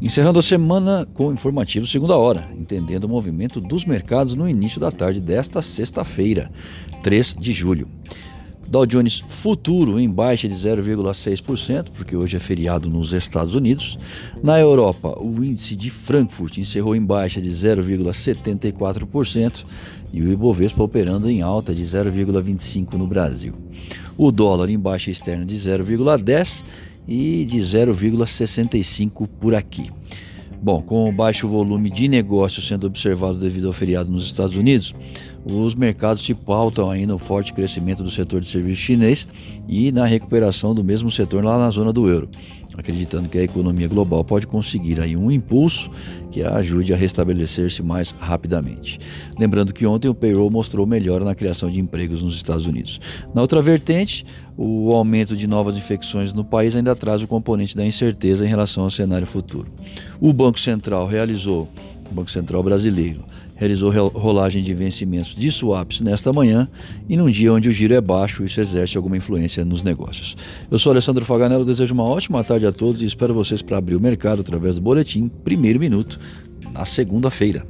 Encerrando a semana com o informativo segunda hora, entendendo o movimento dos mercados no início da tarde desta sexta-feira, 3 de julho. Dow Jones Futuro em baixa de 0,6%, porque hoje é feriado nos Estados Unidos. Na Europa, o índice de Frankfurt encerrou em baixa de 0,74% e o Ibovespa operando em alta de 0,25% no Brasil. O dólar em baixa externa de 0,10% e de 0,65% por aqui. Bom, com o baixo volume de negócios sendo observado devido ao feriado nos Estados Unidos, os mercados se pautam aí no forte crescimento do setor de serviços chinês e na recuperação do mesmo setor lá na zona do euro, acreditando que a economia global pode conseguir aí um impulso que a ajude a restabelecer-se mais rapidamente. Lembrando que ontem o payroll mostrou melhora na criação de empregos nos Estados Unidos. Na outra vertente, o aumento de novas infecções no país ainda traz o componente da incerteza em relação ao cenário futuro. O Banco Central realizou, o Banco Central brasileiro, realizou rolagem de vencimentos de swaps nesta manhã e num dia onde o giro é baixo, isso exerce alguma influência nos negócios. Eu sou Alessandro Faganello, desejo uma ótima tarde a todos e espero vocês para abrir o mercado através do boletim Primeiro Minuto na segunda-feira.